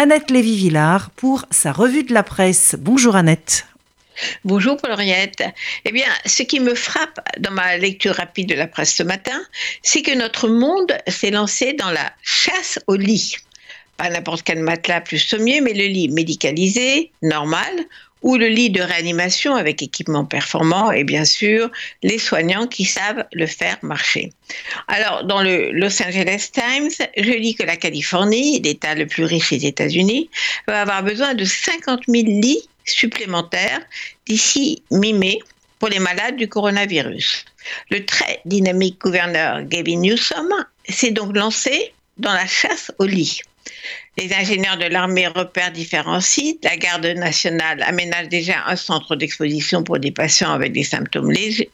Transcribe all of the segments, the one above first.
Annette Lévy-Villard pour sa revue de la presse. Bonjour Annette. Bonjour Paul-Henriette. Eh bien, ce qui me frappe dans ma lecture rapide de la presse ce matin, c'est que notre monde s'est lancé dans la chasse au lit. Pas n'importe quel matelas plus sommier, mais le lit médicalisé, normal, ou le lit de réanimation avec équipement performant et bien sûr les soignants qui savent le faire marcher. Alors dans le Los Angeles Times, je lis que la Californie, l'État le plus riche des États-Unis, va avoir besoin de 50 000 lits supplémentaires d'ici mi-mai pour les malades du coronavirus. Le très dynamique gouverneur Gavin Newsom s'est donc lancé dans la chasse au lit. Les ingénieurs de l'armée repèrent différents sites. La garde nationale aménage déjà un centre d'exposition pour des patients avec des symptômes légers.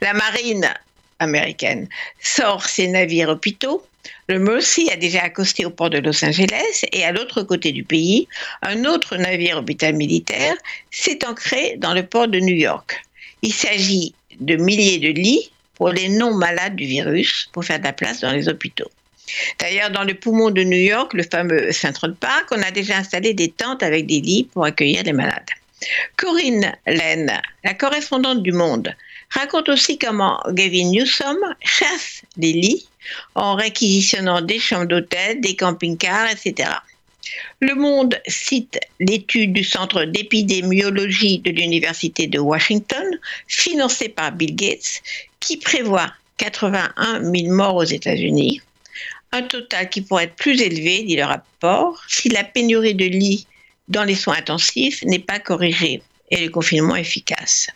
La marine américaine sort ses navires hôpitaux. Le Mercy a déjà accosté au port de Los Angeles et à l'autre côté du pays, un autre navire hôpital militaire s'est ancré dans le port de New York. Il s'agit de milliers de lits pour les non malades du virus pour faire de la place dans les hôpitaux. D'ailleurs, dans le poumon de New York, le fameux Central Park, on a déjà installé des tentes avec des lits pour accueillir les malades. Corinne Lane, la correspondante du Monde, raconte aussi comment Gavin Newsom chasse les lits en réquisitionnant des chambres d'hôtel, des camping-cars, etc. Le Monde cite l'étude du Centre d'épidémiologie de l'Université de Washington, financée par Bill Gates, qui prévoit 81 000 morts aux États-Unis un total qui pourrait être plus élevé, dit le rapport, si la pénurie de lits dans les soins intensifs n'est pas corrigée et le confinement efficace.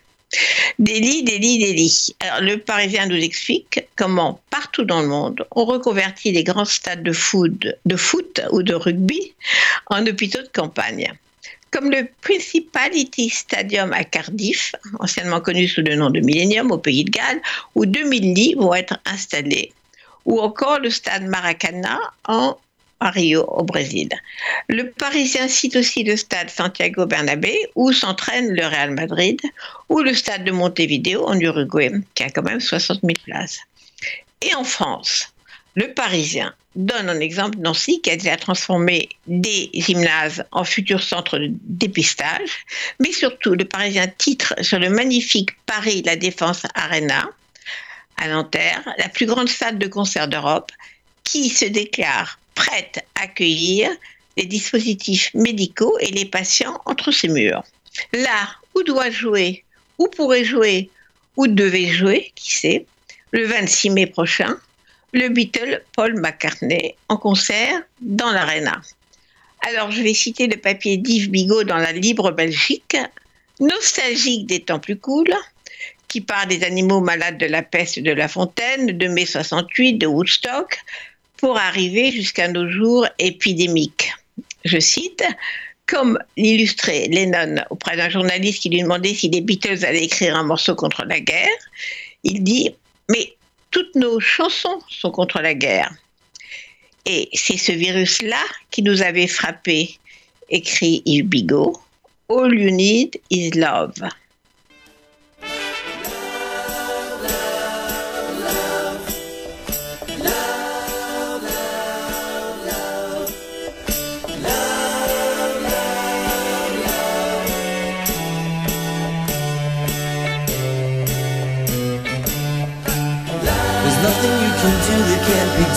Des lits, des lits, des lits. Le Parisien nous explique comment, partout dans le monde, on reconvertit les grands stades de foot, de foot ou de rugby en hôpitaux de campagne. Comme le Principality Stadium à Cardiff, anciennement connu sous le nom de Millennium au Pays de Galles, où 2000 lits vont être installés ou encore le stade Maracana en Rio, au Brésil. Le Parisien cite aussi le stade Santiago Bernabé, où s'entraîne le Real Madrid, ou le stade de Montevideo en Uruguay, qui a quand même 60 000 places. Et en France, le Parisien donne un exemple Nancy, qui a déjà transformé des gymnases en futurs centres de dépistage, mais surtout le Parisien titre sur le magnifique Paris La Défense Arena, à Nanterre, la plus grande salle de concert d'Europe, qui se déclare prête à accueillir les dispositifs médicaux et les patients entre ses murs. Là où doit jouer, où pourrait jouer, où devait jouer, qui sait, le 26 mai prochain, le Beatle Paul McCartney en concert dans l'Arena. Alors je vais citer le papier d'Yves Bigot dans la Libre Belgique, nostalgique des temps plus cool, qui part des animaux malades de la peste de La Fontaine, de mai 68, de Woodstock, pour arriver jusqu'à nos jours épidémiques. Je cite, comme l'illustrait Lennon auprès d'un journaliste qui lui demandait si les Beatles allaient écrire un morceau contre la guerre, il dit Mais toutes nos chansons sont contre la guerre. Et c'est ce virus-là qui nous avait frappé, écrit Yves Bigot. All you need is love.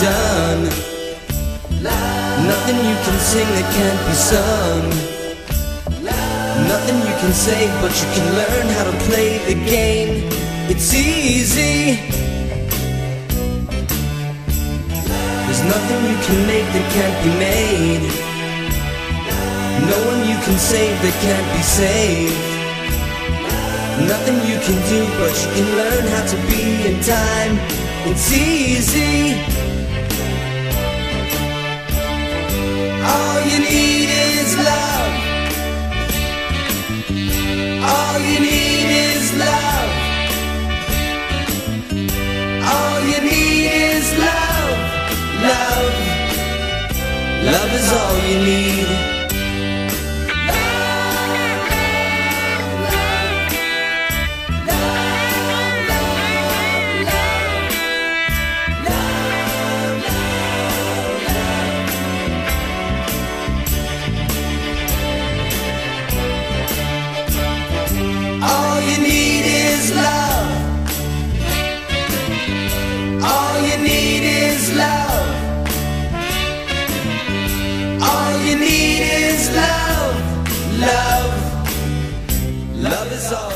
Done. Nothing you can sing that can't be sung. Nothing you can say, but you can learn how to play the game. It's easy. There's nothing you can make that can't be made. No one you can save that can't be saved. Nothing you can do, but you can learn how to be in time. It's easy. All you need is love. All you need is love. All you need is love. Love. Love is all you need. Love, love. Love is all.